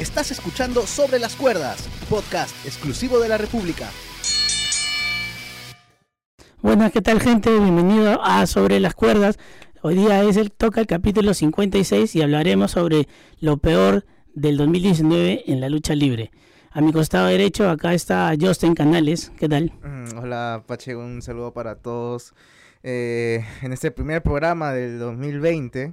Estás escuchando Sobre las Cuerdas, podcast exclusivo de la República. Buenas, ¿qué tal gente? Bienvenido a Sobre las Cuerdas. Hoy día es el toca el capítulo 56 y hablaremos sobre lo peor del 2019 en la lucha libre. A mi costado derecho acá está Justin Canales. ¿Qué tal? Mm, Hola Pache, un saludo para todos. Eh, en este primer programa del 2020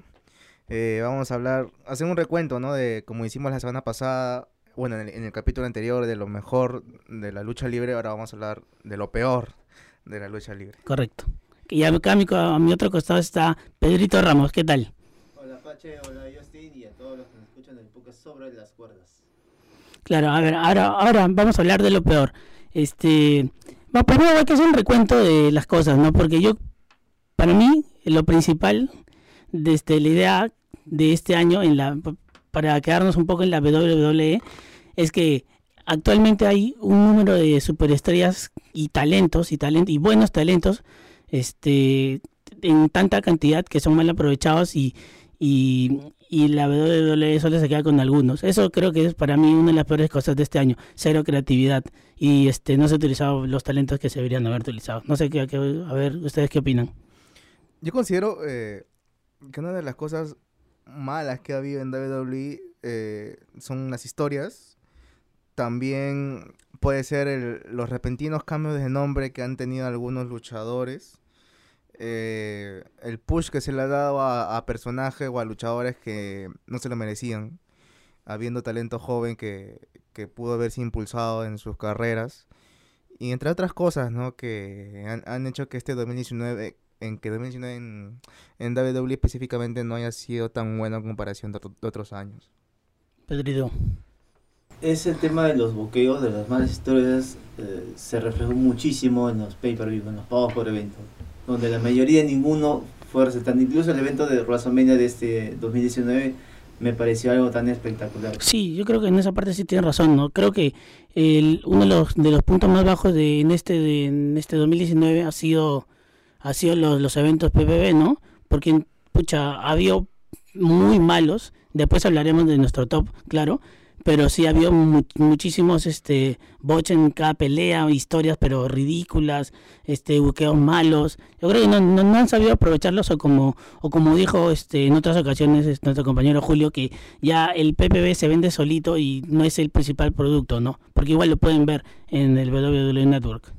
eh, vamos a hablar, hacer un recuento, ¿no? De como hicimos la semana pasada, bueno, en el, en el capítulo anterior de lo mejor de la lucha libre, ahora vamos a hablar de lo peor de la lucha libre. Correcto. Y acá a mi, a mi otro costado está Pedrito Ramos. ¿Qué tal? Hola Pache, hola Justin y a todos los que nos escuchan el podcast sobre las cuerdas. Claro, a ver, ahora, ahora vamos a hablar de lo peor. Este, bueno, primero hay que hacer un recuento de las cosas, ¿no? Porque yo, para mí, lo principal, desde la idea de este año, en la, para quedarnos un poco en la WWE, es que actualmente hay un número de superestrellas y talentos y talent y buenos talentos, este, en tanta cantidad que son mal aprovechados y y, y la WWE solo se queda con algunos. Eso creo que es para mí una de las peores cosas de este año, cero creatividad y este no se han utilizado los talentos que se deberían haber utilizado. No sé qué, a ver ustedes qué opinan. Yo considero eh, que una de las cosas malas que ha habido en WWE eh, son las historias. También puede ser los repentinos cambios de nombre que han tenido algunos luchadores. Eh, el push que se le ha dado a, a personajes o a luchadores que no se lo merecían. Habiendo talento joven que, que pudo haberse impulsado en sus carreras. Y entre otras cosas, ¿no? Que han, han hecho que este 2019, en que 2019 en, en WWE específicamente no haya sido tan bueno en comparación de, otro- de otros años. Pedrito. Es el tema de los buqueos, de las malas historias, eh, se reflejó muchísimo en los pay-per-view, en los pagos por evento, donde la mayoría ninguno fue resaltante. Incluso el evento de WrestleMania de este 2019 me pareció algo tan espectacular. Sí, yo creo que en esa parte sí tienen razón, ¿no? Creo que el, uno de los, de los puntos más bajos de, en este de, en este 2019 ha sido ha sido los, los eventos PPV, ¿no? Porque pucha, ha habido muy malos, después hablaremos de nuestro top, claro, pero sí ha habido mu- muchísimos este bots en cada pelea, historias pero ridículas, este buqueos malos. Yo creo que no, no, no han sabido aprovecharlos o como o como dijo este en otras ocasiones este, nuestro compañero Julio que ya el PPV se vende solito y no es el principal producto, ¿no? Porque igual lo pueden ver en el WWE Network.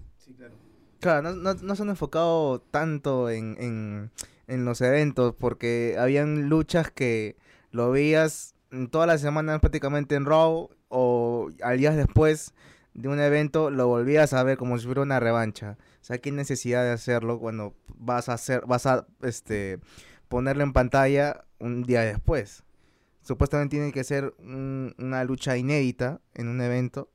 Claro. No, no, no se han enfocado tanto en, en, en los eventos porque habían luchas que lo veías todas las semanas prácticamente en Raw o al día después de un evento lo volvías a ver como si fuera una revancha. O sea, qué necesidad de hacerlo cuando vas a hacer, vas a este ponerlo en pantalla un día después. Supuestamente tiene que ser un- una lucha inédita en un evento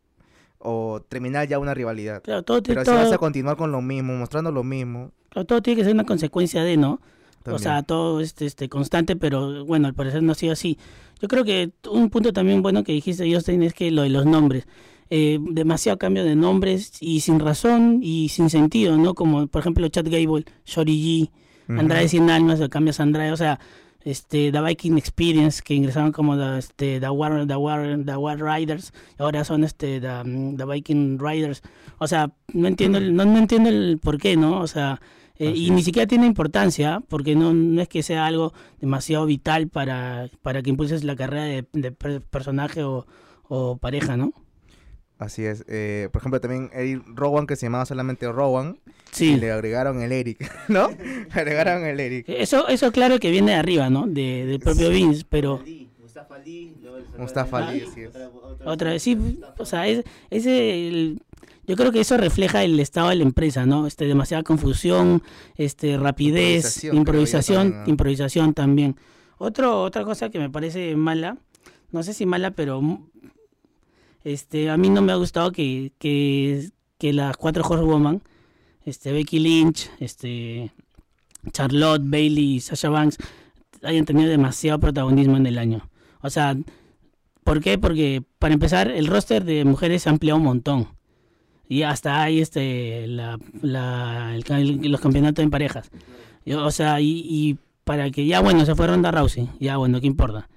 o terminar ya una rivalidad. Claro, todo, Pero si todo, vas a continuar con lo mismo, mostrando lo mismo. claro, todo tiene que ser una consecuencia de, ¿no? O sea, todo este, este constante, pero bueno, al parecer no ha sido así. Yo creo que un punto también bueno que dijiste, Justin, es que lo de los nombres. Eh, demasiado cambio de nombres y sin razón y sin sentido, ¿no? Como por ejemplo Chad Gable, Shorty G. Andrade sin almas, lo cambias a Andrade, o sea, este, The Viking Experience, que ingresaron como the, este, the, War, the, War, the War Riders, ahora son este, the, mm, the Viking Riders. O sea, no entiendo el, no, no entiendo el por qué, ¿no? O sea, eh, y ni siquiera tiene importancia, porque no, no es que sea algo demasiado vital para, para que impulses la carrera de, de per- personaje o, o pareja, ¿no? Así es. eh, por ejemplo, también Eric Rowan, que se llamaba solamente Rowan, y Sí. le agregaron el Eric, ¿no? le agregaron el Eric. Eso, eso claro que viene de arriba, ¿no? De, del propio Sí. Vince, pero... Mustafa el Mustafa Ali, así es. otra- otra- Otra vez, sí, Mustafa o sea, es, ese, el- yo creo que eso refleja el estado de la empresa, ¿no? Este, demasiada confusión, este, rapidez, Improvisación, improvisación, también, ¿no? improvisación también. Otro, otra cosa que me parece mala, no sé si mala, pero este, a mí no me ha gustado que, que, que las cuatro Horsewoman, este, Becky Lynch, este, Charlotte, Bailey y Sasha Banks, hayan tenido demasiado protagonismo en el año. O sea, ¿por qué? Porque para empezar, el roster de mujeres se ha ampliado un montón. Y hasta hay este los campeonatos en parejas. O sea, y, y para que ya bueno, se fue Ronda Rousey, ya bueno, ¿qué importa?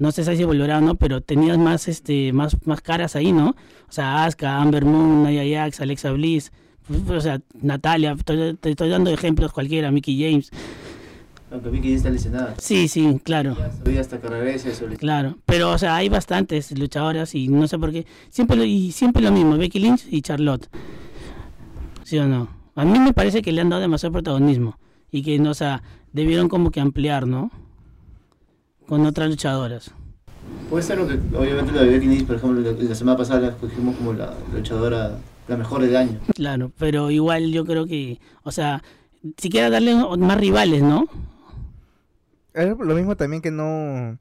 No sé si volverá o no, pero tenías más, este, más, más caras ahí, ¿no? O sea, Asuka, Amber Moon, Nia Jax, Alexa Bliss, o sea, Natalia, te estoy dando ejemplos cualquiera, Mickey James. Aunque Vicky ya está lesionada. Sí, sí, claro. Ya hasta que regrese eso. Claro, pero o sea, hay bastantes luchadoras y no sé por qué. Siempre lo, y siempre lo mismo, Becky Lynch y Charlotte. ¿Sí o no? A mí me parece que le han dado demasiado protagonismo y que no, o sea, debieron como que ampliar, ¿no? Con otras luchadoras. Puede ser lo que, obviamente, la de Becky Lynch, por ejemplo, la, la semana pasada la escogimos como la luchadora, la mejor del año. Claro, pero igual yo creo que, o sea, siquiera darle más rivales, ¿no? Es lo mismo también que no,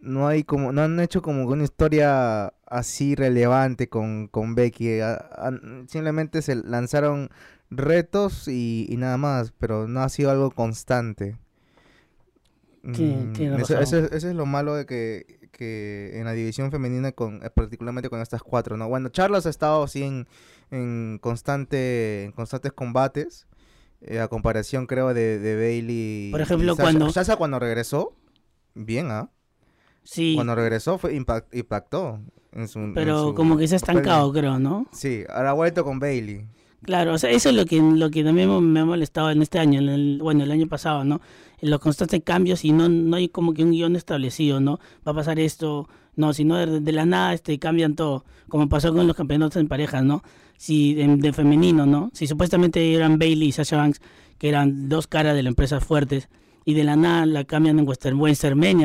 no hay como, no han hecho como una historia así relevante con, con Becky. a- simplemente se lanzaron retos y, y nada más, pero no ha sido algo constante. Mm, eso, es, eso es lo malo de que, que en la división femenina, con, eh, particularmente con estas cuatro, ¿no? Bueno, Charlos ha estado así en, en, constante, en constantes combates. eh, a comparación, creo, de, de Bailey. Por ejemplo, y Sasha. cuando- Sasha cuando regresó, bien, ¿ah? Sí, Cuando regresó fue impact- impactó. En su, en pero su como que se ha estancado, creo, ¿no? Sí, ahora ha vuelto con Bailey. Claro, o sea, eso es lo que, lo que también me ha molestado en este año, en el- bueno, el año pasado, ¿no? En los constantes cambios y no, no hay como que un guion establecido, ¿no? Va a pasar esto, no, sino de, de la nada este, cambian todo, como pasó con los campeonatos en parejas, ¿no? Si de, femenino, ¿no? Si supuestamente eran Bailey y Sasha Banks, que eran dos caras de la empresa fuertes, y de la nada la cambian en Western,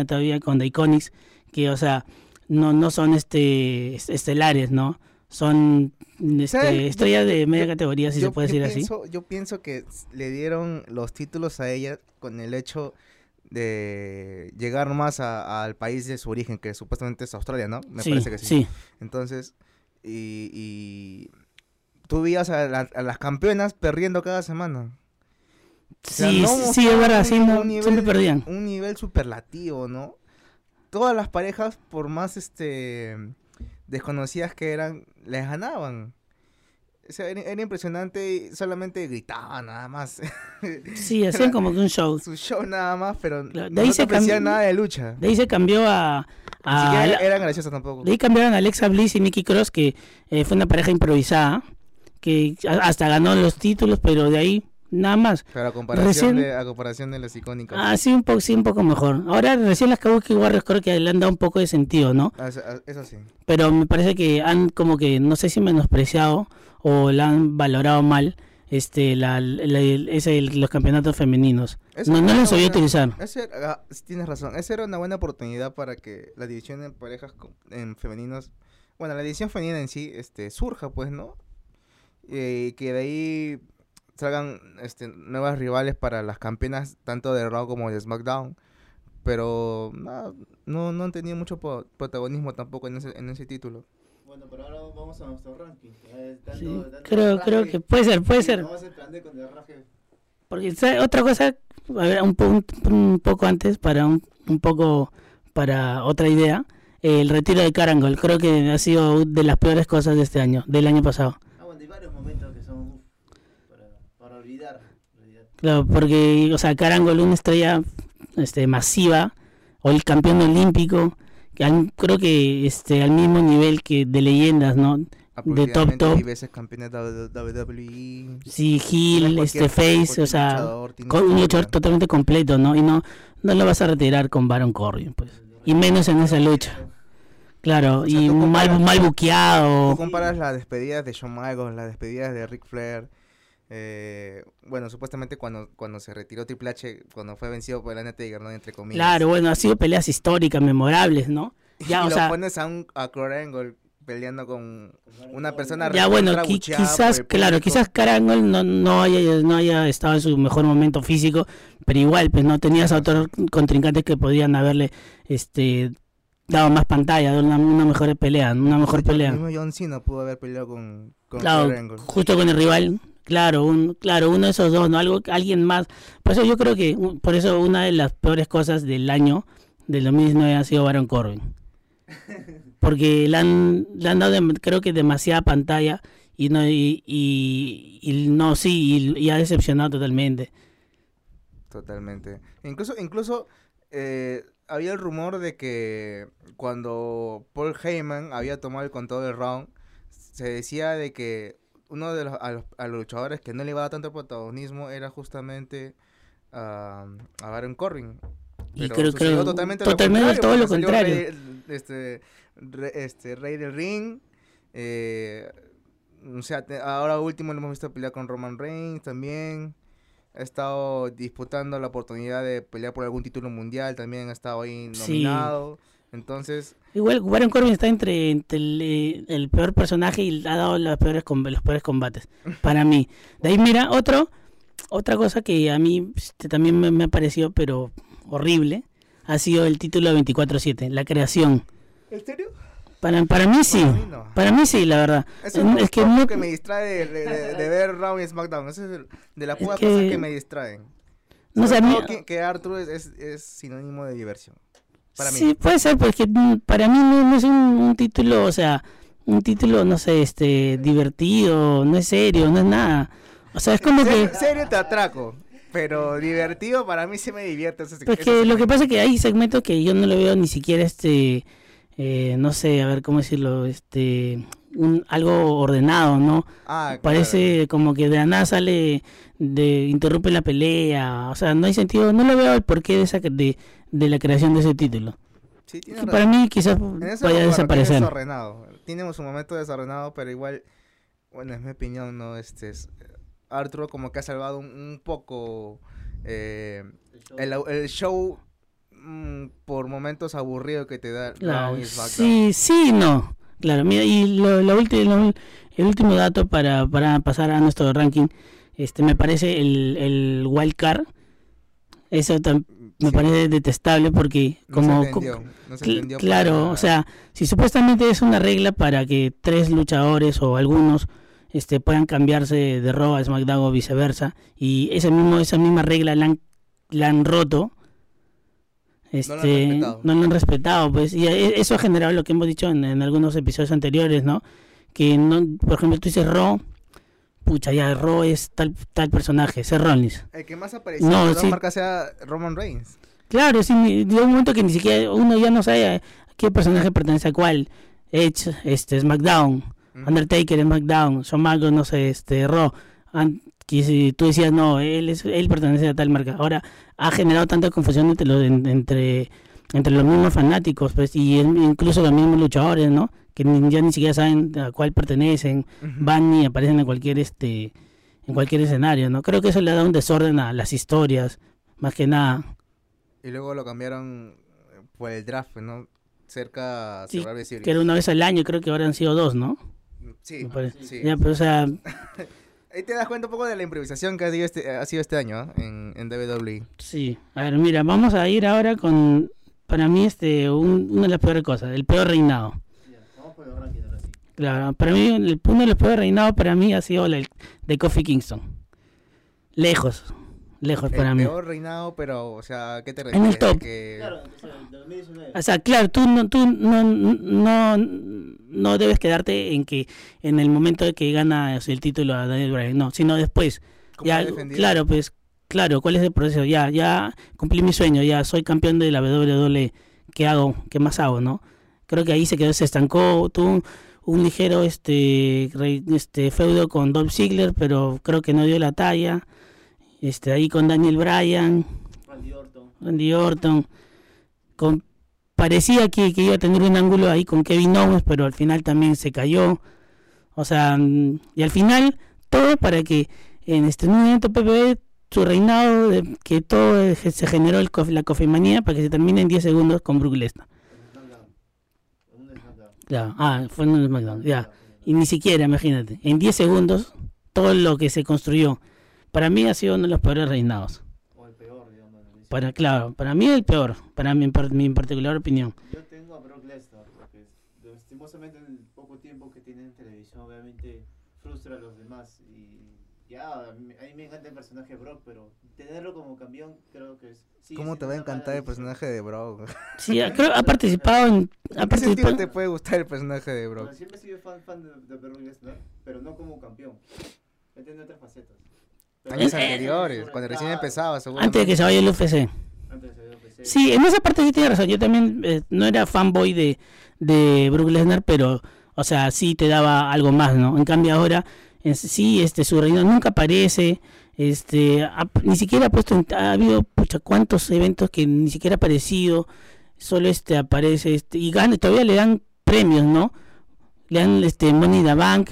todavía con The Iconics, que, o sea, no, no son este estelares, ¿no? Son este, estrellas de media categoría, si yo, se puede decir así. Yo pienso que le dieron los títulos a ella con el hecho de llegar más al país de su origen, que supuestamente es Australia, ¿no? Me sí, parece que sí. sí. Entonces, y, y tú veías a, la- a las campeonas perdiendo cada semana. O sea, Sí, no sí, es verdad, sí, no, nivel- siempre perdían. Un nivel superlativo, ¿no? Todas las parejas, por más este desconocidas que eran, les ganaban. O sea, era, era impresionante y solamente gritaban nada más. Sí, hacían como que un show. Su show nada más, pero Claro, de no ahí te se cambió- nada de lucha. De ahí se cambió a... Ni a siquiera la- eran graciosas tampoco. de ahí cambiaron a Alexa Bliss y Nikki Cross, que eh, fue una pareja improvisada, que hasta ganó los títulos, pero de ahí nada más. Pero a comparación, Recién- de, a comparación de las icónicas. Ah, sí, un poco, sí, un poco mejor. Ahora recién las Kabuki Warriors creo que le han dado un poco de sentido, ¿no? Ah, Eso, ah, eso sí. pero me parece que han como que no sé si menospreciado o la han valorado mal este la, la- ese, los campeonatos femeninos Eso no, no los sabía buena- utilizar ese ah, tienes razón. Esa era una buena oportunidad para que la división en parejas en femeninos, bueno, la división femenina en sí, este, surja, pues, ¿no? Y que de ahí salgan este, nuevas rivales para las campeonas tanto de Raw como de SmackDown. Pero no, no, no han tenido mucho po- protagonismo tampoco en ese, en ese título. Bueno, pero ahora vamos a nuestro ranking. Eh, tanto- Sí, tanto creo raje- creo que puede ser puede ser Vamos a con el raje. porque ¿sabe? otra cosa a ver, un, po- un- un poco antes para un, un poco para otra idea el retiro de Carangol creo que ha sido de las peores cosas de este año del año pasado Ah, bueno, hay varios momentos que son uf, para, para olvidar. en realidad. Claro, porque, o sea, Carangol, una estrella este, masiva, o el campeón olímpico, que al- creo que este, al mismo nivel que de leyendas, ¿no? Aproximadamente top. Y veces campeones de WWE. Sí, Gil, es este Face, o sea, con un luchador totalmente completo, ¿no? Y no, no lo vas a retirar con Baron Corbin, pues. Y menos en esa lucha. Claro, O sea, y tú mal, comparas- mal Tú buqueado. comparas las despedidas de Shawn Michaels, las despedidas de Ric Flair. Eh, bueno, supuestamente cuando, cuando se retiró Triple H, cuando fue vencido por el Undertaker, ¿no? Entre comillas. Claro, bueno, ha sido peleas históricas, memorables, ¿no? Ya, y o lo sea, pones a, un, a Angle peleando con una persona Ya bueno, qui- quizás, claro, quizás Carangol no, no, haya, no haya estado en su mejor momento físico, pero igual, pues no tenías a otros contrincantes que podían haberle este dado más pantalla, dado una, una mejor pelea, una mejor El pelea. mismo John Cena pudo haber peleado con, con Claro, justo con el rival, claro, un, claro, uno de esos dos, ¿no? Algo, alguien más. Por eso yo creo que, por eso una de las peores cosas del año del 2019 ha sido Baron Corbin. Porque le han, le han dado, creo que demasiada pantalla y no, y, no, sí, y, y ha decepcionado totalmente. Totalmente. Incluso, incluso eh, había el rumor de que cuando Paul Heyman había tomado el control del round, se decía de que uno de los, a los, a los luchadores que no le iba a dar tanto protagonismo era justamente a Baron Corbin. Y Pero creo- sucedió creo- totalmente, totalmente todo lo contrario. Rey, este, re- este, Rey del Ring. eh, o sea, te- ahora último lo hemos visto pelear con Roman Reigns también. Ha estado disputando la oportunidad de pelear por algún título mundial. También ha estado ahí Sí. Entonces, Igual Baron Corbin está entre, entre el, eh, el peor personaje y ha dado los peores, los peores combates. Para mí. De ahí, mira, otro, otra cosa que a mí este, también me, me ha parecido, pero horrible, ha sido el título 24-7, la creación. ¿en serio? Para, para mí sí. Para mí no. Para mí sí, la verdad. Eso es, es que no, que me distrae de, de- de- ver Raw y SmackDown. Eso es de las Es pocas que- cosas que me distraen. no sé, Sobre a mí- que, que Arthur es, es, es sinónimo de diversión. Para mí. Sí, puede ser, porque para mí no, no es un, un título, o sea, un título, no sé, este, divertido, no es serio, no es nada. O sea, es como que... Serio, te atraco. Pero divertido para mí sí me divierte. ese- Pues ese que lo que pasa es que hay segmentos que yo no lo veo ni siquiera este eh, no sé, a ver cómo decirlo, este un algo ordenado, ¿no? Ah, claro. Parece como que de la nada sale de interrumpe la pelea, o sea, no hay sentido, no lo veo el porqué de esa de, de la creación de ese título. Sí, Que tienes para mí quizás vaya a desaparecer. tiene desordenado. Tiene su momento desordenado, pero igual, bueno, es mi opinión, ¿no? Este es, Arturo como que ha salvado un, un poco eh, el, au- el show mm, por momentos aburrido que te da Claro, sí, sí, no. Claro, mira, y lo, lo lo- el último dato para, para pasar a nuestro ranking, este me parece el, el wild card. Eso me Sí. parece detestable porque No como se co- entendió, no se cl- entendió para claro, o sea, si supuestamente es una regla para que tres luchadores o algunos este puedan cambiarse de Raw a SmackDown o viceversa y esa mismo esa misma regla la han, la han roto este respetado. no lo han respetado pues y e- eso ha generado lo que hemos dicho en, en algunos episodios anteriores no que no por ejemplo tú dices Raw pucha ya Raw es tal tal personaje Seth Rollins El que más apareció No, en la sí. marca sea Roman Reigns. Claro, sí, llega un momento que ni siquiera uno ya no sabe a qué personaje pertenece a cuál. Edge, este, SmackDown, Ujú. Undertaker, SmackDown, Shawn Michaels, no sé, este, Raw. An- que si tú decías, no, él, es, él pertenece a tal marca. Ahora ha generado tanta confusión entre los, en- entre, entre los mismos fanáticos, pues, y incluso los mismos luchadores, ¿no? Que ni- ya ni siquiera saben a cuál pertenecen, van y aparecen en cualquier, este, en cualquier escenario, ¿no? Creo que eso le da un desorden a las historias, más que nada. Y luego lo cambiaron eh, por el draft, ¿no? Cerca Sí, que era una vez al año, creo que ahora han sido dos, ¿no? Sí, Me parece. sí. Ya, pero o sea, Ahí te das cuenta un poco de la improvisación que ha sido este, ha sido este año ¿ah? en, en WWE. sí. A ver, mira, vamos a ir ahora con, para mí, este, un- una de las peores cosas, el peor reinado. Claro, para mí, el, uno de los peores reinados para mí ha sido el de Kofi Kingston. Lejos, lejos para el mí. peor reinado, pero, o sea, ¿qué te el refieres? top. Que... Claro, o sea, de 2019. O sea, claro, tú no, tú no, no, no debes quedarte en que en el momento de que gana el título a Daniel Bryan, no, sino después. ¿Cómo ya, claro, pues, claro, ¿cuál es el proceso? Ya, ya cumplí mi sueño, ya soy campeón de la WWE. ¿Qué hago? ¿Qué más hago, no? Creo que ahí se quedó, se estancó, tuvo un, un ligero este, re- este feudo con Dolph Ziggler, pero creo que no dio la talla. Este, ahí con Daniel Bryan, Randy Orton. Randy Orton. Con, parecía que, que iba a tener un ángulo ahí con Kevin Owens, pero al final también se cayó. O sea, mm, y al final, todo para que en este evento PPV, su reinado, de- que todo eh, se generó el, la cofimanía para que se termine en 10 segundos con Brook Lesnar. Claro, ah, fue en un SmackDown, ya. Y ni siquiera, imagínate, en 10 segundos, todo lo que se construyó, para mí ha sido uno de los peores reinados. O el peor, digamos. de 2019. Para, claro, para mí el peor, para mi, mi particular opinión. Yo tengo a Brock Lesnar, porque lastimosamente en el poco tiempo que tiene en televisión, obviamente frustra a los demás. Y ya, a mí, me encanta el personaje de Brock, pero tenerlo como campeón creo que es. sigue ¿Cómo te va a encantar el personaje de Brock? Sí, ah, creo, ha participado en... Ha ¿En qué participado, te puede gustar el personaje de Bueno, Brock? siempre he sido fan, fan de, de Brock Lesnar, pero no como campeón. Él tiene otras facetas. Años anteriores, cuando recién empezaba, antes de que se vaya el UFC. Sí, en esa parte sí tiene razón. Yo también eh, no era fanboy de, de Brook Lesnar, pero, o sea, sí te daba algo más, ¿no? En cambio ahora, es- sí, este, su reino nunca aparece, este, ha- ni siquiera ha puesto, en- ha habido, pucha, cuántos eventos que ni siquiera ha aparecido, solo este aparece, este, y gana, todavía le dan premios, ¿no? Le dan, este, Money in the Bank,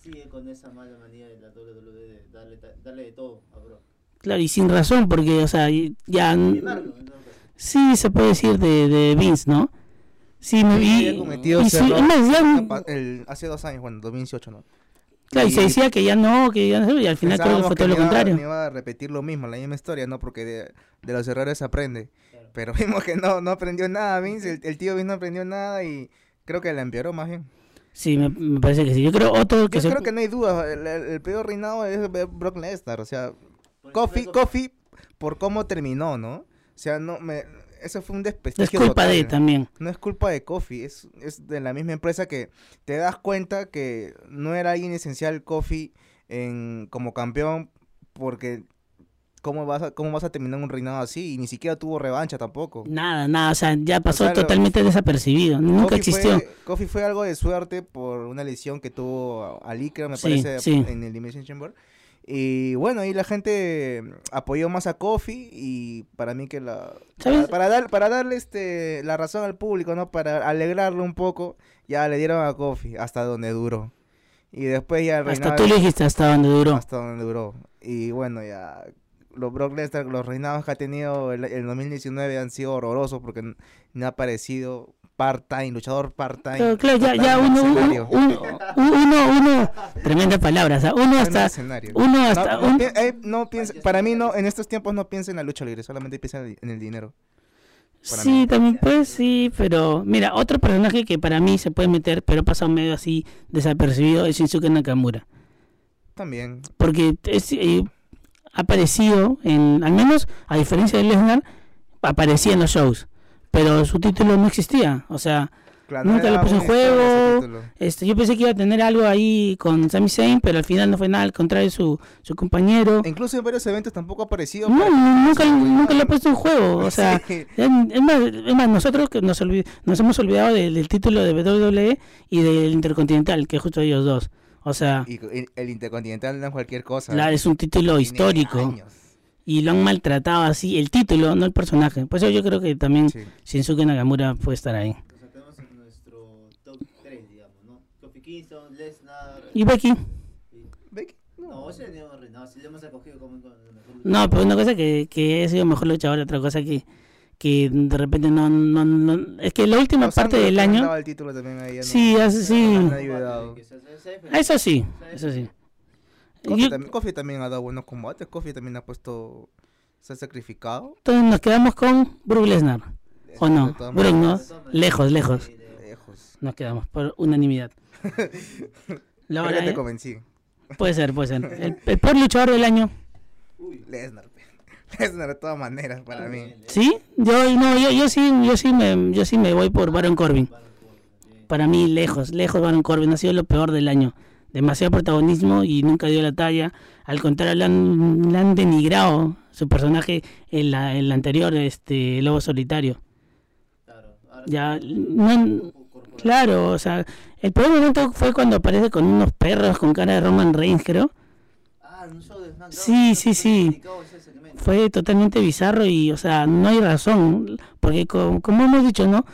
Sigue con esa mala de la WWE de darle, de todo a Brock. claro, y sin razón, porque, o sea, ya, sí se puede decir de, de Vince, ¿no? Sí, me vi. y sí, más, ya- hace dos años, bueno, 2018, ¿no? Claro, y se Y- decía que ya no, que ya no, y al final creo que fue todo lo no iba- contrario. no iba a repetir lo mismo, la misma historia, ¿no? Porque de, de los errores se aprende. Claro. Pero vimos que no, no aprendió nada, Vince. El, el tío Vince no aprendió nada y creo que la empeoró más bien. Sí, me, me parece que sí. Yo creo otro que Yo se... creo que no hay duda. El, el- el peor reinado es Brock Lesnar. O sea, Kofi, Kofi, por cómo terminó, ¿no? O sea, no me, eso fue un es desprestigio culpa de también. No es culpa de Kofi, es, es de la misma empresa que te das cuenta que no era alguien esencial Kofi en, como campeón porque ¿cómo vas, a, ¿cómo vas a terminar un reinado así? Y ni siquiera tuvo revancha tampoco. Nada, nada, o sea, ya pasó sea, lo- totalmente desapercibido. Nunca existió. Fue, Kofi fue algo de suerte por una lesión que tuvo a Licra, me Sí, parece, sí. en el Elimination Chamber. Y bueno, ahí la gente apoyó más a Kofi y para mí que la... Para, para dar, para darle este, la razón al público, ¿no? Para alegrarlo un poco, ya le dieron a Kofi hasta donde duró. Y después ya Hasta tú dijiste hasta donde duró. hasta donde duró. Y bueno, ya los Brock Lesnar, los reinados que ha tenido el, el 2019 han sido horrorosos porque no ha aparecido part-time, luchador part-time. Claro, claro, ya, ya uno, uno, uno, uno, tremenda palabra, o sea, uno hasta, uno No, hasta, no un- eh, no piensa- para mí no, en estos tiempos no piensa en la lucha libre, solamente piensa en el, dinero. Sí, mí. también pues sí, pero mira, otro personaje que para mí se puede meter, pero ha pasado medio así desapercibido, es Shinsuke Nakamura. También. Porque es, eh, aparecido, en, al menos a diferencia de Lesnar, aparecía en los shows, pero su título no existía. O sea, Claro, Nunca lo puso en juego. este, yo pensé que iba a tener algo ahí con Sami Zayn, pero al final no fue nada, al contrario, su, su compañero. Incluso en varios eventos tampoco ha aparecido. No, nunca, nunca lo he puesto en juego. O sea, sí. es más, es más, nosotros que nos, nos hemos olvidado del, del título de WWE y del Intercontinental, que es justo ellos dos. O sea, Y el, el Intercontinental no es cualquier cosa. la- es un título histórico años. y lo han maltratado así, el título, no el personaje. Por eso yo creo que también Sí. Shinsuke Nakamura puede estar ahí. O sea, tenemos en nuestro top 3, digamos, ¿no? Kofi Kingston, Lesnar. ¿Y Becky? y- Becky, No, no. ese no reinado, si le hemos acogido como No, pero una cosa que, que he sido mejor luchador, otra cosa que, que de repente no, no, no- Es que la última Los parte del año... el título también ahí no- Sí, sí. no se- se- Ah, Eso sí, eso sí. Kofi, también, ha dado buenos combates. Kofi también ha puesto. Se ha sacrificado. Entonces nos quedamos con Brook Lesnar. ¿O no? Brook, ¿no? Lejos, lejos. Sí. Nos quedamos por unanimidad. La hora, te ¿eh? convencí. Puede ser, puede ser. El, el peor luchador del año. Lesnar. Lesnar de todas maneras para mí. ¿Sí? Yo no, yo, yo sí, yo sí me, yo sí me voy por Baron Corbin. Para mí, lejos, lejos Baron Corbin ha sido lo peor del año. Demasiado protagonismo y nunca dio la talla. Al contrario, le han, le han denigrado su personaje en la, en la anterior, este Lobo Solitario. Ya, no-. Claro, o sea, el peor momento fue cuando aparece con unos perros con cara de Roman Reigns, creo. Ah, en un show de SmackDown. Sí, sí, sí. Fue totalmente bizarro y, o sea, no hay razón. Porque co- como, hemos dicho, ¿no?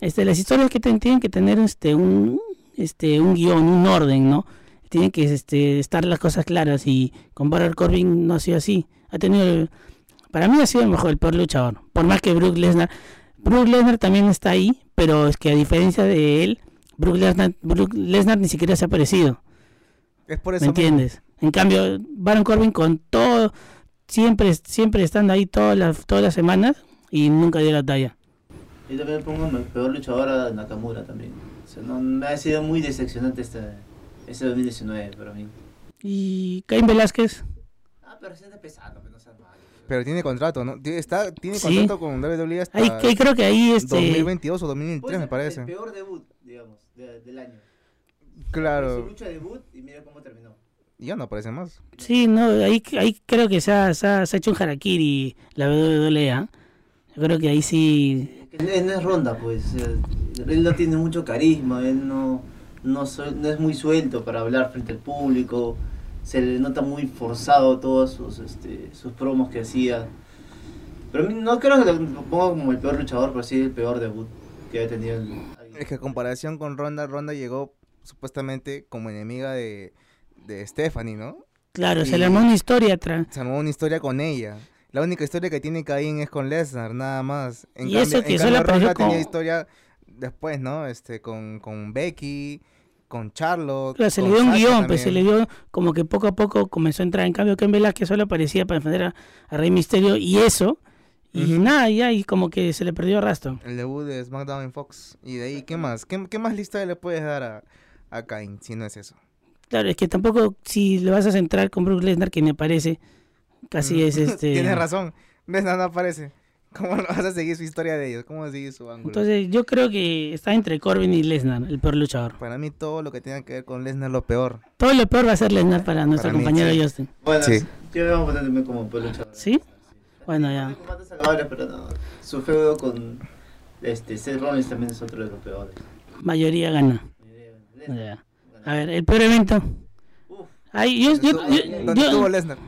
Este, las historias que ten- tienen que tener este un este un guion, un orden, ¿no? Tienen que este, estar las cosas claras y con Baron Corbin no ha sido así. Ha tenido, el- para mí ha sido el mejor, el peor luchador. Por más que Brook Lesnar, Brook Lesnar también está ahí, pero es que a diferencia de él, Brook Lesnar, Brook Lesnar ni siquiera se ha aparecido. Es por eso. ¿Me mismo. entiendes? En cambio, Baron Corbin con todo, siempre, siempre estando ahí todas las, todas las semanas y nunca dio la talla. Yo también pongo mi peor luchador a Nakamura también. O sea, no, me ha sido muy decepcionante este, este 2019 para mí. Y Cain Velázquez, Ah, pero se está pesando, pero no seas malo. Pero tiene contrato, ¿no? Tiene, está, tiene Sí. contrato con WWE hasta ahí, que creo que ahí este 2022 o Puede 2023, me ser parece. El peor debut, digamos, de- del año. Su Claro. lucha debut y mira cómo terminó. Y ya no aparece más. sí, no, ahí, ahí creo que se ha, se ha- se ha hecho un harakiri la WWE, ¿ah? Yo creo que ahí sí. No es ronda, pues. sea, Él no tiene mucho carisma, él no, no, es muy suelto para hablar frente al público. Se le nota muy forzado todos sus, este, sus promos que hacía. Pero a mí no creo que lo ponga como el peor luchador, pero sí el peor debut que haya tenido el. Es que en comparación con Ronda, Ronda llegó supuestamente como enemiga de, de Stephanie, ¿no? Claro, se le armó una historia atrás. Se armó una historia con ella. La única historia que tiene Caín es con Lesnar, nada más. En Y eso que solo apareció Ronda tenía con- historia después, ¿no? Este, con, con Becky, con Charlotte. Claro, se le con dio un guion, pues se le también. dio como que poco a poco comenzó a entrar. En cambio, Ken Velázquez solo aparecía para defender a, a Rey Misterio y eso. Y nada, ya, y como que se le perdió el rastro. El debut de SmackDown en Fox. Y de ahí, ¿qué más? ¿Qué, qué más lista le puedes dar a, a Cain si no es eso? Claro, es que tampoco, si le vas a centrar con Brook Lesnar, que me parece, casi es este. Tienes razón. Lesnar no aparece. ¿Cómo lo vas a seguir su historia de ellos? ¿Cómo vas a seguir su ángulo? Entonces, yo creo que está entre Corbin y Lesnar, el peor luchador. Para mí todo lo que tenga que ver con Lesnar es lo peor. Todo lo peor va a ser Lesnar para nuestro Para mí, compañero sí. Justin. Bueno, Sí. yo me voy a ponerme como peor luchador. ¿Sí? Bueno, ya. Pero no. Su feudo con este, Seth Rollins también es otro de los peores. Mayoría gana. Ya. A ver, el peor evento. Uf. Ay, yo, yo, ¿Dónde yo- yo- estuvo Lesnar?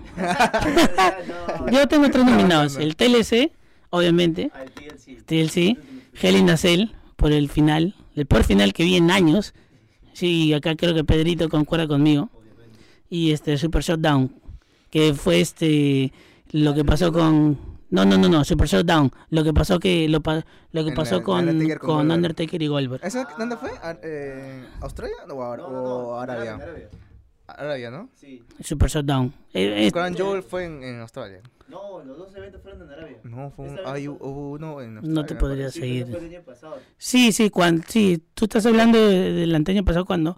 no. yo tengo tres No, no, nominados. no. El TLC, obviamente. Ah, el TLC. TLC. Hell in a Cell, por el final. El peor final que vi en años. Sí, acá creo que Pedrito concuerda conmigo. Y este Super Shutdown, que fue este lo que pasó con no, no, no, no, Super Shutdown, lo que pasó que lo, pa- lo que En pasó el- con, Undertaker con con Goldberg. Undertaker y Goldberg. ¿Eso dónde fue? ¿A- eh, ¿Australia o, Ar- No, no, o no, Arabia? Arabia. Arabia, ¿no? Sí. Super Shutdown. Eh, eh, Crown Jewel fue en, en Australia. No, los dos eventos fueron en Arabia. No, fue un, Esta vez hay, fue- hubo uno en Australia. No te me podría parece. Sí, pero seguir. fue el año pasado. Sí, sí, cuando, sí, tú estás hablando de- del año pasado cuando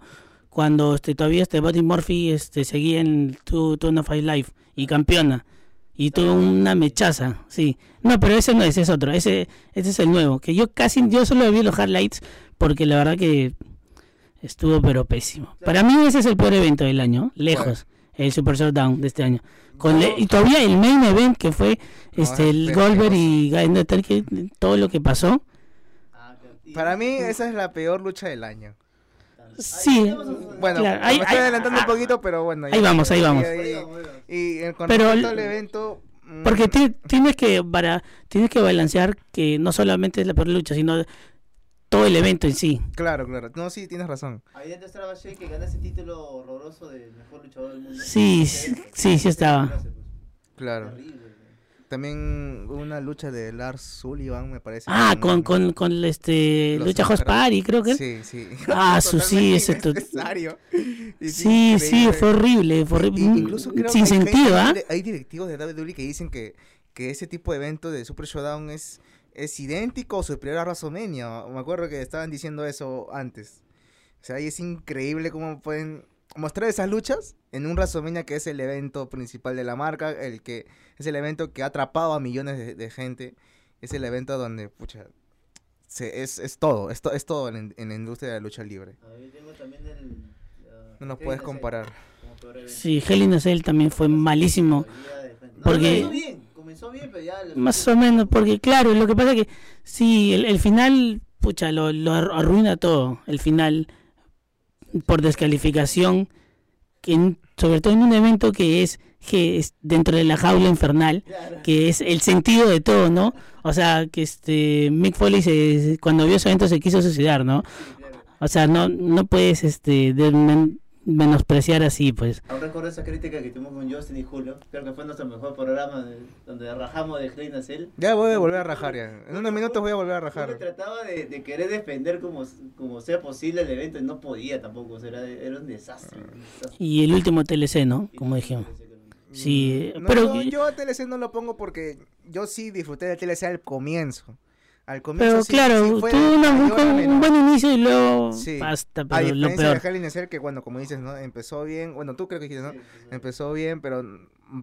cuando este todavía este Buddy Murphy este seguía en tu tu Five Live y campeona y tuvo una mechaza, sí. No, pero ese no es, ese es otro, ese ese es el nuevo, que yo casi yo solo vi los highlights porque la verdad que estuvo pero pésimo. Para mí ese es el peor evento del año, lejos, el Super Showdown de este año. Con le- y todavía el main event que fue este es el Goldberg y. Undertaker, todo lo que pasó. Para mí esa es la peor lucha del año. Sí, Ahí Bueno, Claro, me ahí- estoy ahí- adelantando un ah, poquito, pero bueno. ahí vamos, ahí vamos. Y, con Pero respecto el- al evento... mm, Porque ti- tienes que para tienes que balancear que no solamente es la peor lucha, sino todo el evento en sí. Claro, claro. No, sí, tienes razón. Ahí dentro estaba Shea que gana ese título horroroso de mejor luchador del mundo. Sí, sí, sí, sí estaba. pues. Claro. Terrible. También una lucha de Lars Sullivan, me parece. Ah, con con con este lucha House. Party, creo que. Sí, sí. Ah, su sí, ese. Es Sí, sí, fue horrible, fue horrible. I- incluso creo sin que sentido, ¿ah? hay, hay directivos de WWE que dicen que, que ese tipo de evento de Super Showdown es, es idéntico o superior a WrestleMania. Me acuerdo que estaban diciendo eso antes. O sea, y es increíble cómo pueden mostrar esas luchas en un WrestleMania que es el evento principal de la marca, el que es el evento que ha atrapado a millones de, de gente. Es el evento donde, pucha, se, es, es todo, es, to- es todo en, en la industria de la lucha libre. Ahí tengo también el. la- No nos ¿qué puedes comparar. Sí, Hell in a Cell también fue malísimo. No, Porque- comenzó bien, comenzó bien, pero ya. Más o menos, porque claro, lo que pasa es que sí, el, el final, pucha, lo, lo ar- arruina todo. El final, por descalificación, que en- sobre todo en un evento que es que es dentro de la jaula infernal, que es el sentido de todo, ¿no? O sea, que este Mick Foley se, cuando vio ese evento se quiso suicidar, ¿no? O sea, no no puedes este menospreciar así, pues. Aún recuerdo esa crítica que tuvimos con Justin y Julio. Creo que fue nuestro mejor programa de- donde rajamos de a Cell. Ya voy a volver a rajar ya. En unos minutos voy a volver a rajar. trataba de, de querer defender como, como sea posible el evento y no podía tampoco. O sea, era, era un desastre. un desastre. Y el último TLC, ¿no? Como dijimos. Sí, No, pero no, yo a TLC no lo pongo porque yo sí disfruté de TLC al comienzo. Al comienzo Pero sí- claro, sí fue tuvo una- un, a un buen inicio y luego Sí. basta, A pero lo diferencia peor. de a Cell, que bueno, como dices, ¿no? Empezó bien, bueno, tú creo que dijiste, ¿no? Sí, sí, sí. Empezó bien, pero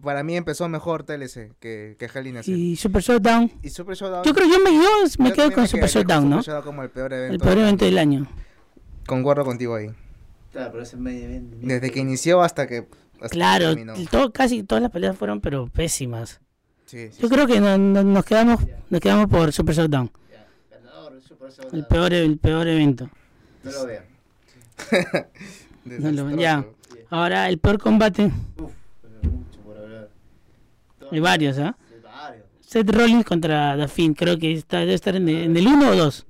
para mí empezó mejor TLC que, que Hell in a Cell. Y Super Showdown. Y Super Showdown... Yo creo yo me, yo me yo quedo con Super quedaría con Showdown, ¿no? Super Showdown como el peor evento. El peor evento del año. Concuerdo contigo ahí. Claro, pero ese medio evento. Desde que inició hasta que... hasta que Claro, terminó. todo, casi todas las peleas fueron pero pésimas. Sí, sí, Yo sí. creo que no- no- nos quedamos nos quedamos por Super Showdown. Ya, ganador, Super El peor el peor evento. No lo vean. No lo- ya. Ahora el peor combate Uf, pero mucho por hablar. hay varios, ¿ah? Varios. Seth Rollins contra Fiend, creo que está, debe estar en el, en el 1 o 2.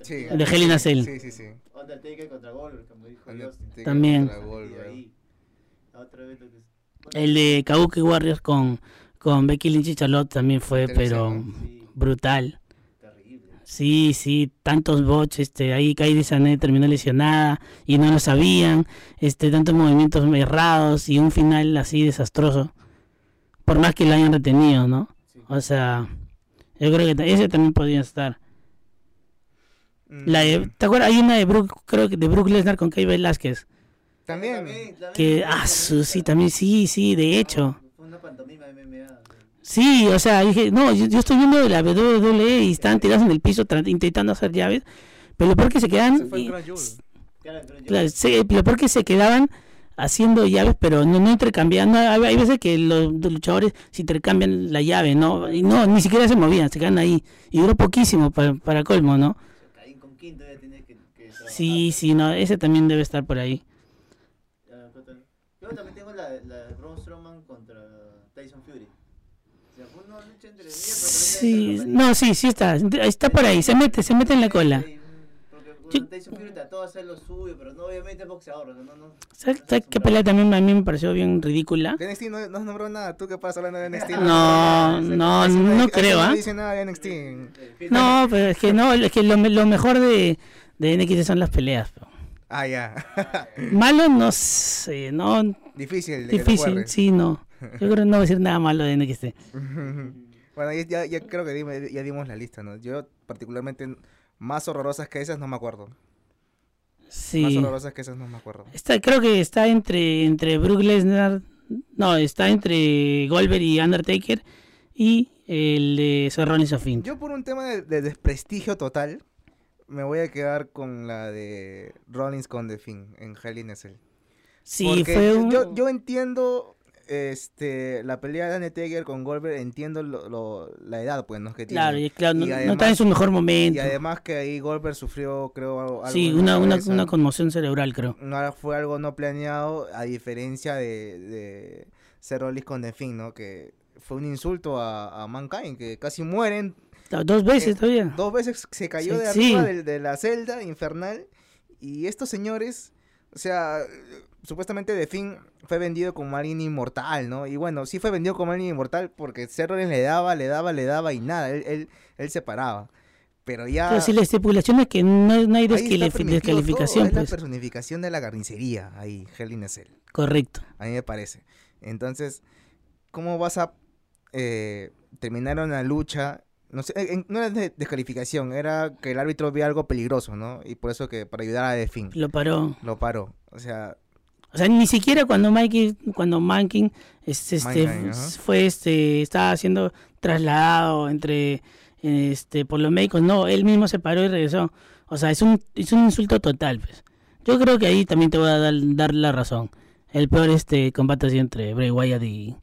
Sí. De Hell in a Cell. Sí, sí, sí. Undertaker contra Goldberg, como dijo Justin. También. es- El de Kabuki Warriors con, con Becky Lynch y Charlotte también fue, Tercero. pero Sí, brutal. terrible. Sí, sí, tantos bots, este, ahí Kairi Sané terminó lesionada y no lo sabían, este, tantos movimientos errados y un final así desastroso, por más que lo hayan retenido, ¿no? Sí. O sea, yo creo que ese también podría estar. La de- Mm, ¿Te acuerdas? Hay una de Brook, creo que de Brook Lesnar con Kay Velázquez, También. que, ah, su, sí, también, sí, sí, de hecho. Una pantomima MMA. Sí, o sea, dije, no, yo, yo estoy viendo la WWE y están tirados en el piso intentando hacer llaves, pero lo peor que se quedan... Ese fue y-. Claro, se- lo peor que se quedaban haciendo llaves, pero no, no intercambiando. Hay, hay veces que los, los luchadores se intercambian la llave, ¿no? Y no, ni siquiera se movían, se quedan ahí. Y duró poquísimo para, para colmo, ¿no? Caín con que, que. Sí, sí, no, ese también debe estar por ahí. Ya, ¿qué tal? Yo también tengo la, la de Braun Strowman contra Tyson Fury. O sea, fue una lucha entre Sí, no, sí, sí está, está por ahí, se mete, se mete en la cola. No, No, no, ¿Sabes no qué pelea también a mí me pareció bien ridícula? NXT no, no has nombrado nada. ¿Tú qué pasa hablando de NXT? No, no, no creo, No ¿ah? dice nada de NXT. No, pero es que no, es que lo, lo mejor de, de NXT son las peleas. Ah, ya. Malo no sé, no, Difícil. difícil, sí, no. Yo creo que no voy a decir nada malo de NXT. bueno, ya, creo que dime- ya dimos la lista, ¿no? Yo, particularmente, más horrorosas que esas no me acuerdo. Más Sí. horrorosas que esas no me acuerdo. Está, creo que está entre, entre Brook Lesnar, no, está entre Goldberg y Undertaker y el de Rollins of Finn. Yo, por un tema de, de desprestigio total, me voy a quedar con la de Rollins con The Finn en Hell in a Cell. Sí, Porque fue un... yo, yo entiendo este la pelea de Undertaker con Goldberg, entiendo lo- lo- la edad, pues, ¿no? Que tiene. Claro, y claro, no, Y no además- está en su mejor Y momento. además que ahí Goldberg sufrió, creo, algo Sí, una, una, una conmoción cerebral, creo. no fue algo no planeado, a diferencia de, de Seth Rollins con The Finn, ¿no? Que fue un insulto a, a Mankind, que casi mueren. Dos veces Eh, todavía. Dos veces se cayó Sí, de arriba sí. de, de la celda infernal. Y estos señores, o sea, supuestamente The fue vendido como alguien inmortal, ¿no? Y bueno, sí fue vendido como alguien inmortal porque Rollins le daba, le daba, le daba y nada, él, él, él se paraba. Pero ya... Pero si la estipulación es que no, no hay ahí está descali- permitido todo, descalificación, es la pues. personificación de la carnicería ahí, Cell. Correcto. A mí me parece. Entonces, ¿cómo vas a eh, terminar una lucha? No sé, en- no era de descalificación, era que el árbitro vio algo peligroso, ¿no? Y por eso que para ayudar a Defin Lo paró. lo paró. O sea, O sea, ni siquiera cuando Mikey, cuando Mankin este, este, Mankind, fue este, estaba siendo trasladado entre este por los médicos, no, él mismo se paró y regresó. O sea, es un, es un insulto total, pues. Yo creo que ahí también te voy a dar, dar la razón. El peor este combate ha sido entre Bray Wyatt y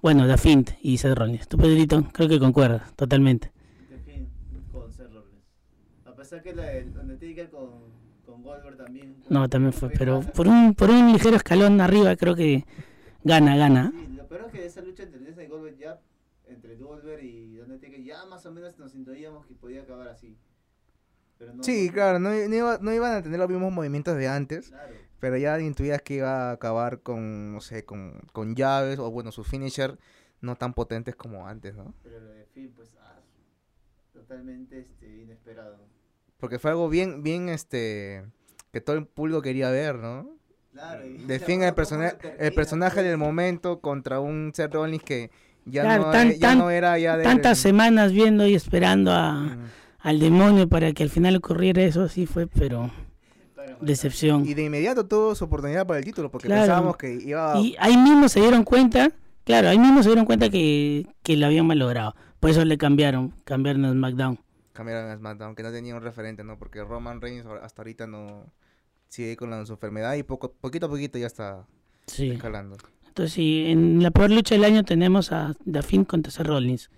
bueno, Da Fint y Seth Rollins. Tú, Pedrito, creo que concuerdas totalmente. Con Seth Rollins. A pesar que la de Undertaker con, con Goldberg también. No, también fue, pero por un por un ligero escalón arriba creo que gana, gana. Sí, lo peor es que esa lucha entre Lesnar y Goldberg ya, entre Goldberg y Undertaker, ya más o menos nos intuíamos que podía acabar así. Pero no, sí, no- claro, no, no iba- no iban a tener los mismos movimientos de antes, Claro. pero ya intuías que iba a acabar con, no sé, con, con llaves o bueno, su finisher no tan potentes como antes, ¿no? Pero lo de Finn, pues, ah, totalmente este, inesperado. Porque fue algo bien, bien, este, que todo el público quería ver, ¿no? Claro. y- De la fin forma el, persona- el personaje del momento contra un Seth Rollins que ya, Claro, no, tan- era- ya tan- no era ya de... Tantas semanas viendo y esperando a, Mm. al demonio para que al final ocurriera eso, sí fue, pero decepción. Y de inmediato tuvo su oportunidad para el título, porque Claro. pensábamos que iba Y ahí mismo se dieron cuenta, claro, ahí mismo se dieron cuenta que, que lo habían malogrado. Por eso le cambiaron, cambiaron a SmackDown. A cambiar a SmackDown, que no tenía un referente, ¿no? Porque Roman Reigns hasta ahorita no sigue con la, su enfermedad y poco, poquito a poquito ya está Sí. escalando. Entonces, sí, en la peor lucha del año tenemos a The contra Seth Rollins.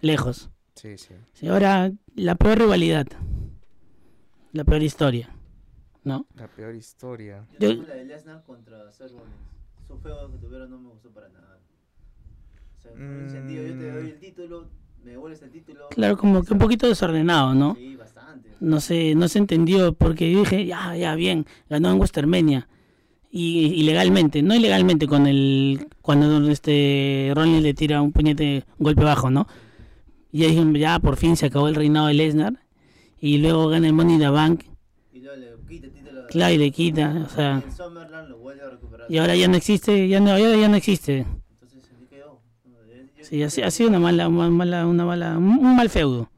Lejos. Sí, sí. Sí, ahora, la peor rivalidad. La peor historia. ¿No? La peor historia. Yo tengo la de Lesnar contra Seth Rollins. Su feo que tuvieron no me gustó para nada. O sea, en un sentido, yo te doy el título, me devuelves el título. Claro, como que un poquito desordenado, ¿no? Sí, bastante. No sé, no se entendió porque yo dije, ya, ya, bien, ganó en Westermenia. Y ilegalmente, no ilegalmente con el cuando este Rollins le tira un puñete, un golpe bajo, ¿no? Y ahí dije, ya por fin se acabó el reinado de Lesnar y luego gana el Money in the Bank, Y luego le quita el título. claro, y le quita, o sea, Y en Summerland lo vuelve a recuperar. y ahora ya no existe, ya no, ya, ya no existe. Entonces, así quedó. Yo- Sí, ha, si- ha sido una mala, una mala, una mala, un mal feudo.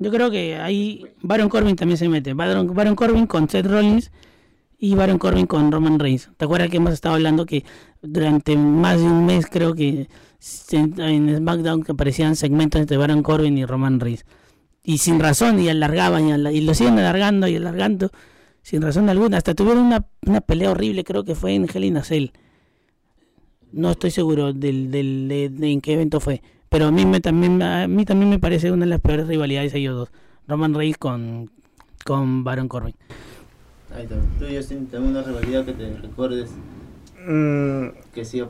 Yo creo que ahí Baron Corbin también se mete. Baron, Corbin con Seth Rollins y Baron Corbin con Roman Reigns. ¿Te acuerdas que hemos estado hablando que durante más de un mes creo que en SmackDown que aparecían segmentos entre Baron Corbin y Roman Reigns? Y sin razón, y alargaban, y, y lo siguen alargando y alargando, sin razón alguna. Hasta tuvieron una, una pelea horrible, creo que fue en Hell in. No estoy seguro del, del, de, de en qué evento fue. Pero a mí, me, también, a mí también me parece una de las peores rivalidades ellos dos. Roman Reigns con, con Baron Corbin. Ahí está. Tú y yo tenemos una rivalidad que te recuerdes Mm, que sí.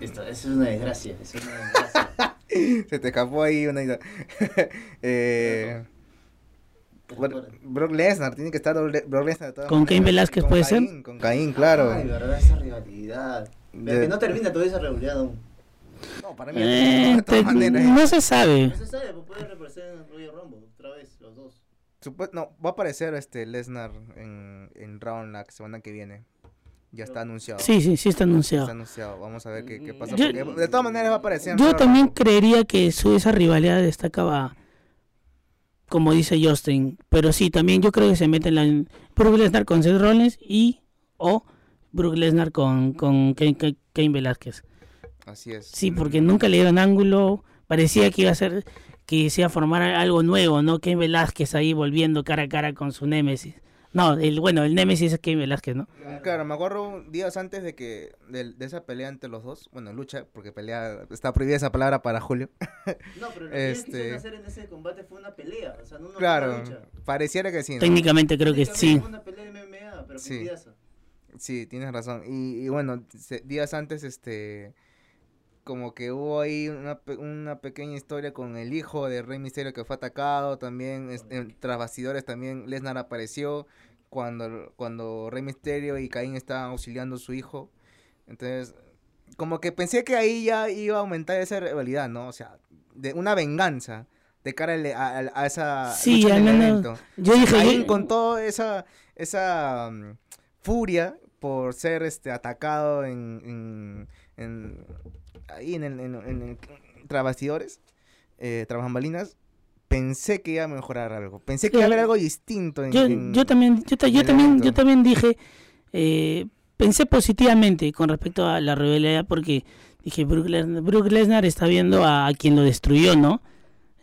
Esto, eso es una desgracia. Eso es una desgracia. se te escapó ahí una idea. eh. Brock Lesnar, tiene que estar Brock Lesnar. ¿Con Cain. Velázquez puede ser? Con Caín, claro. Ay, verdad, esa rivalidad. Pero De- que no termina todavía esa rivalidad aún. No, para mí, Eh, de todas te- maneras. no se sabe. No se sabe, pues puede reaparecer en Royal Rumble otra vez, los dos. Supu- no, va a aparecer este Lesnar en, en Round la semana que viene. Ya está anunciado. Sí, sí, sí está Está anunciado. anunciado. Vamos a ver qué, qué pasa. Yo- porque de todas maneras va a aparecer Yo también Rumble. creería que su, esa rivalidad destacaba, como dice Justin. Pero sí, también yo creo que se mete en la Brook Lesnar con Seth Rollins y o Brook Lesnar con, con Cain, Cain- Cain Velázquez. Así es. Sí, porque nunca le dieron ángulo. Parecía que iba a ser que se iba a formar algo nuevo, ¿no? Cain Velázquez ahí volviendo cara a cara con su némesis. No, el bueno, el némesis es Cain Velázquez, ¿no? Claro, me acuerdo días antes de que de, de esa pelea entre los dos, bueno, lucha, porque pelea está prohibida esa palabra para Julio. No, pero lo que Este- quisieron hacer en ese combate fue una pelea. O sea, no fue Claro, una lucha. pareciera que sí. ¿no? Técnicamente creo que sí. Fue una pelea de MMA, pero Sí. sí. Sí, tienes razón. Y, y bueno, se- días antes, este, como que hubo ahí una, pe- una pequeña historia con el hijo de Rey Misterio que fue atacado, también, es- en- tras bastidores también Lesnar apareció cuando, cuando Rey Misterio y Caín estaban auxiliando a su hijo. Entonces, como que pensé que ahí ya iba a aumentar esa rivalidad, ¿no? O sea, de una venganza de cara a, a- a esa Sí, lucha al menos-. Yo dije, Caín yo- con toda esa, esa mm, furia por ser este atacado en, en, en- ahí en el, en, en el tras bastidores, eh, tras bambalinas, pensé que iba a mejorar algo. Pensé que iba a haber algo distinto en, yo, en- yo también, yo, ta- yo también, yo también dije, eh, pensé positivamente con respecto a la rivalidad porque dije Brook Lesnar, Brook Lesnar está viendo a, a quien lo destruyó, ¿no?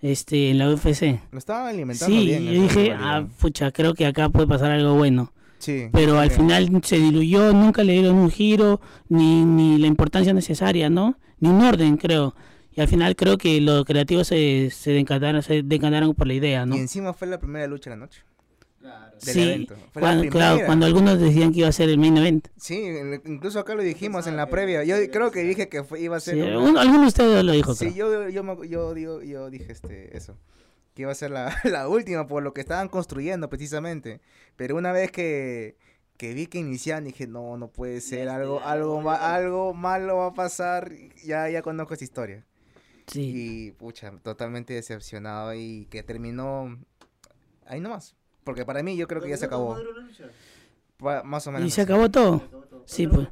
Este, en la UFC. Lo estaban alimentando Sí, bien. yo dije, ah, pucha, creo que acá puede pasar algo bueno. Sí, Pero al final se diluyó, nunca le dieron un giro, ni, ni la importancia necesaria, ¿no? Ni un orden, creo. Y al final creo que los creativos se, se decantaron, se decantaron por la idea, ¿no? Y encima fue la primera lucha de la noche. Claro. del Sí, evento. Fue la cuando, claro, cuando algunos decían que iba a ser el main event. Sí, incluso acá lo dijimos en la previa. Yo creo que dije que fue- iba a ser Sí, un- alguno de ustedes lo dijo, Sí, creo. yo, yo, yo, digo- yo dije este, eso. Que iba a ser la, la última por lo que estaban construyendo precisamente. Pero una vez que, que vi que iniciaban, dije, no, no puede ser. Algo, algo algo, malo va a pasar. Ya, ya conozco esa historia. Sí. Y, pucha, totalmente decepcionado. Y que terminó ahí nomás. Porque para mí yo creo que ya se ¿Cuánto acabó. Pa- Más o menos. Y se acabó todo. Se acabó todo. Sí, pues.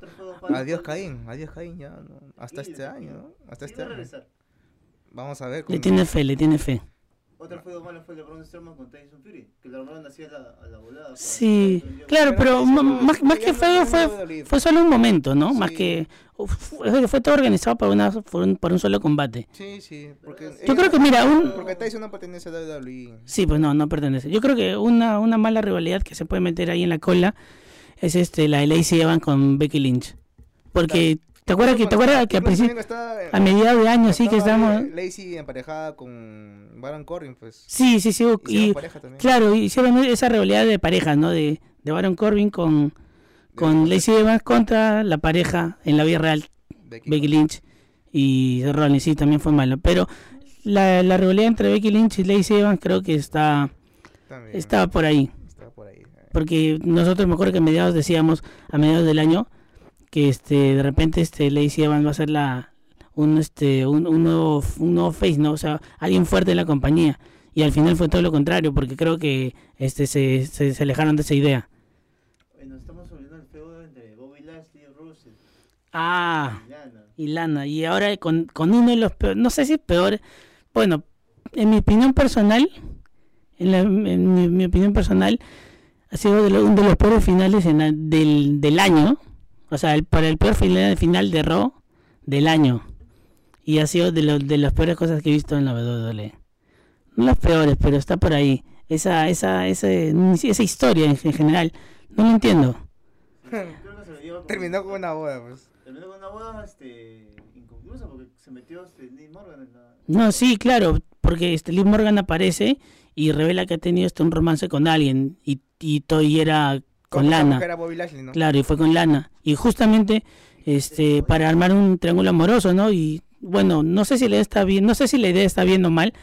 Adiós Caín, adiós Caín ya. ¿no? Hasta este año, ¿no? Hasta este año. Vamos a ver. Le cómo- tiene fe, le tiene fe. Otro juego malo fue el de Braun Strowman con Tyson Fury, que lo armaron así a la, a la volada. para- Sí, claro, pero no- más, más que no- feo no fue, fue solo un momento, ¿no? Más Sí. que fue, fue todo organizado para, una, por, un, por un solo combate. Sí, sí. Porque Yo creo que, mira, un- Porque Tyson no pertenece a WWE. Sí, pues no, no pertenece. Yo creo que una, una mala rivalidad que se puede meter ahí en la cola es este la de Lacey Evans con Becky Lynch. Porque, ¿te acuerdas que, te acuerdas que está- a mediados de año sí que estábamos... Lacey emparejada con Baron Corbin, pues. Sí, sí, sí. Y, claro, hicieron esa rivalidad de parejas, ¿no? De, de Baron Corbin con, con Lacey Evans contra la pareja en la vida real, Becky Lynch y Rollins, sí, también fue malo. Pero la, la rivalidad entre Becky Lynch y Lacey Evans creo que está, está por ahí. Estaba por ahí. Porque nosotros me acuerdo que a mediados decíamos, a mediados del año, que este de repente este Lacey Evans va a ser la un este un, un nuevo un nuevo face, ¿no? O sea, alguien fuerte en la compañía. Y al final fue todo lo contrario, porque creo que este se, se, se alejaron de esa idea. Bueno, estamos olvidando el feudo entre Bobby Lashley y Russell. Ah, y Lana. y Lana. Y ahora con, con uno de los peores, no sé si peor, bueno, en mi opinión personal, en, la- en mi, mi opinión personal, ha sido de lo- uno de los peores finales en la- del, del año. O sea, el, para el peor final, final de Raw del año. Y ha sido de, lo- de las peores cosas que he visto en la WWE. No las peores, pero está por ahí. Esa, esa, ese- esa historia en, en general. No lo entiendo. Terminó con una boda, pues. Terminó con una boda este, inconclusa porque se metió este, Nick Morgan en la. No, sí, claro, porque este Liv Morgan aparece y revela que ha tenido este un romance con alguien y, y todo y era con Lana. mujer era Bobby Lashley, ¿no? Claro, y fue con Lana. Y justamente este para armar un triángulo amoroso, ¿no? Y bueno, no sé si la idea está bien, no sé si la idea está bien o mal,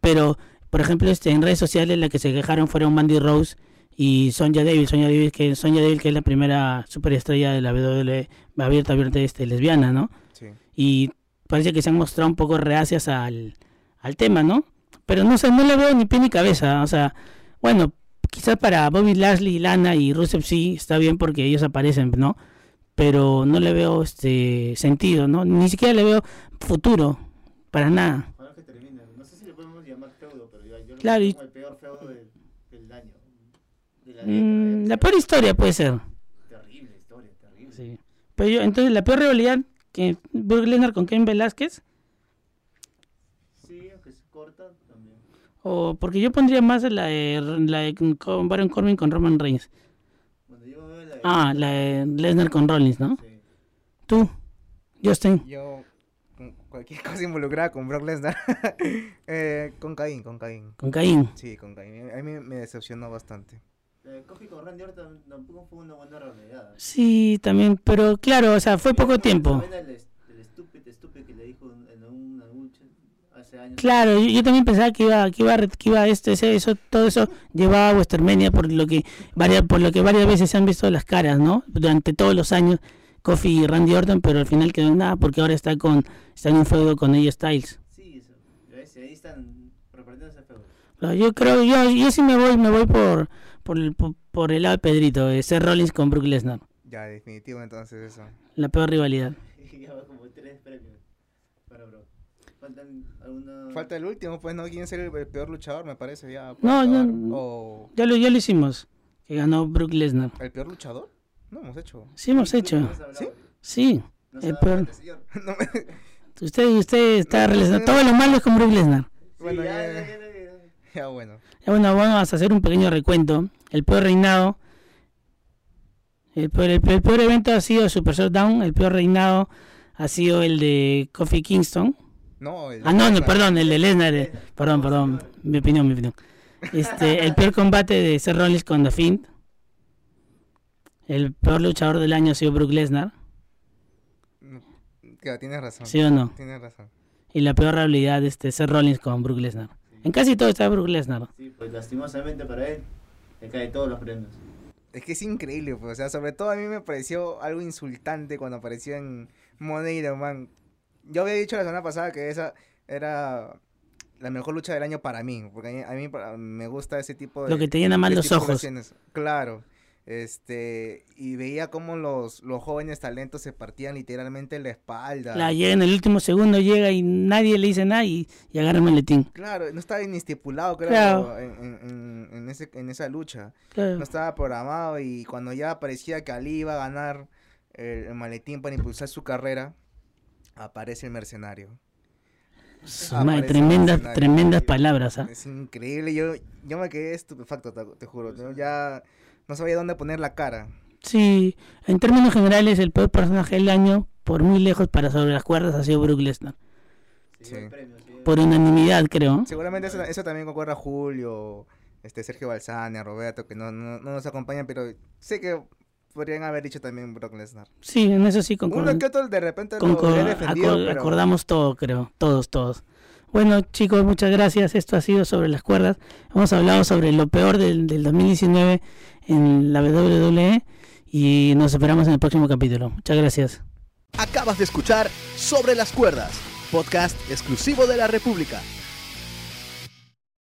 pero por ejemplo, este en redes sociales la que se quejaron fueron Mandy Rose y Sonja Deville, Sonja Deville que Sonja Deville que es la primera superestrella de la WWE abierta abierta este lesbiana, ¿no? Sí. y parece que se han mostrado un poco reacias al, al tema, ¿no? Pero no sé, no le veo ni pie ni cabeza, o sea, bueno, quizás para Bobby Lashley, Lana y Rusev sí está bien porque ellos aparecen, ¿no? Pero no le veo este sentido, ¿no? Ni siquiera le veo futuro, para nada. Ojalá que termine. No sé si le podemos llamar feudo, pero yo, yo lo Claro, veo y- como el peor feudo del, del año. De la Mm, la peor historia puede ser. Terrible historia, terrible. Sí. Pero yo, entonces la peor rivalidad que Brock Lesnar con Ken Velázquez, Sí, aunque se corta también. O porque yo pondría más la de, la de con Baron Corbin con Roman Reigns. Cuando yo veo la. Ah, la de Lesnar con Rollins, ¿no? Sí. Tú, Justin. Yo, cualquier cosa involucrada con Brock Lesnar. eh, con Caín, con Caín. Con Caín. Sí, con Caín. A mí me decepcionó bastante. La de Kofi con Randy Orton tampoco fue una buena realidad. Sí, también, pero claro, o sea, fue poco tiempo. El, el estúpido, estúpido que le dijo en una lucha hace años. Claro, yo, yo también pensaba que iba, que iba, que iba este, ese- eso, todo eso llevaba a Westermenia por lo que varias, por lo que varias veces se han visto las caras, ¿no? Durante todos los años, Kofi y Randy Orton, pero al final quedó en nada porque ahora está con, está en un feudo con AJ Styles. Sí, eso. ¿Ves? Ahí están repartiendo ese feudo. Pero yo creo, yo, yo sí me voy, me voy por, por, el, por, por el lado de Pedrito, de Seth Rollins con Brook Lesnar, Ya, definitivo entonces eso. la peor rivalidad. ya va como tres premios para bro. Faltan alguna. Falta el último, pues, ¿no? ¿Quién es el, el peor luchador, me parece, ya? No, ya- acabar. O Ya lo, ya lo hicimos, que ganó Brook Lesnar. el peor luchador. No hemos hecho. Sí hemos hecho. ¿Sí? sí. No el peor. No me- Usted, usted está No, relacionado. no, no. Todo lo malo es con Brook Lesnar. Bueno, ya, ya- ya, ya, ya, ya. ya, bueno. Ya, bueno, vamos a hacer un pequeño recuento. El peor reinado. El peor, el, el peor evento ha sido Super Showdown. El peor reinado ha sido el de Kofi Kingston. No, el Ah, no, no, perdón, el de Lesnar. eh, Perdón, perdón. Mi opinión, mi opinión. Este, el peor combate de Seth Rollins con The Fiend. El peor luchador del año ha sido Brook Lesnar. Claro, tienes razón. ¿Sí o no? Tienes razón. Y la peor realidad de este Seth Rollins con Brook Lesnar. En casi todo está Brook Lesnar. Sí, pues lastimosamente para él le caen todos los premios. Es que es increíble, pues, o sea, sobre todo a mí me pareció algo insultante cuando apareció en Money the Bank. Yo había dicho la semana pasada que esa era la mejor lucha del año para mí, porque a mí, a mí me gusta ese tipo de... Lo que te llena más los ojos. Claro. Este, y veía cómo los, los jóvenes talentos se partían literalmente la espalda. La llega en el último segundo, llega y nadie le dice nada y, y agarra el maletín. Claro, no estaba ni estipulado, creo, Claro. en, en- en- en ese, en esa lucha. Claro. no estaba programado y cuando ya parecía que Ali iba a ganar el, el maletín para impulsar su carrera, aparece el mercenario. Madre, tremendas, mercenario. tremendas palabras, ¿ah? Es increíble, yo, yo me quedé estupefacto, te, te juro. yo ya no sabía dónde poner la cara. Sí, en términos generales, el peor personaje del año, por muy lejos para sobre las cuerdas, ha sido Brook Lesnar. Sí. Por unanimidad, creo. Seguramente eso, eso también concuerda Julio, este Sergio Balsania, Roberto, que no, no, no nos acompañan, pero sé que podrían haber dicho también Brock Lesnar. Sí, en eso sí Uno concuerdo. que otro de repente Concor- lo he defendido, acor- pero... Acordamos todo, creo. Todos, todos. Bueno, chicos, muchas gracias. Esto ha sido sobre las cuerdas. Hemos hablado sobre lo peor del, del 2019 en la WWE y nos esperamos en el próximo capítulo. Muchas gracias. Acabas de escuchar Sobre las Cuerdas, podcast exclusivo de la República.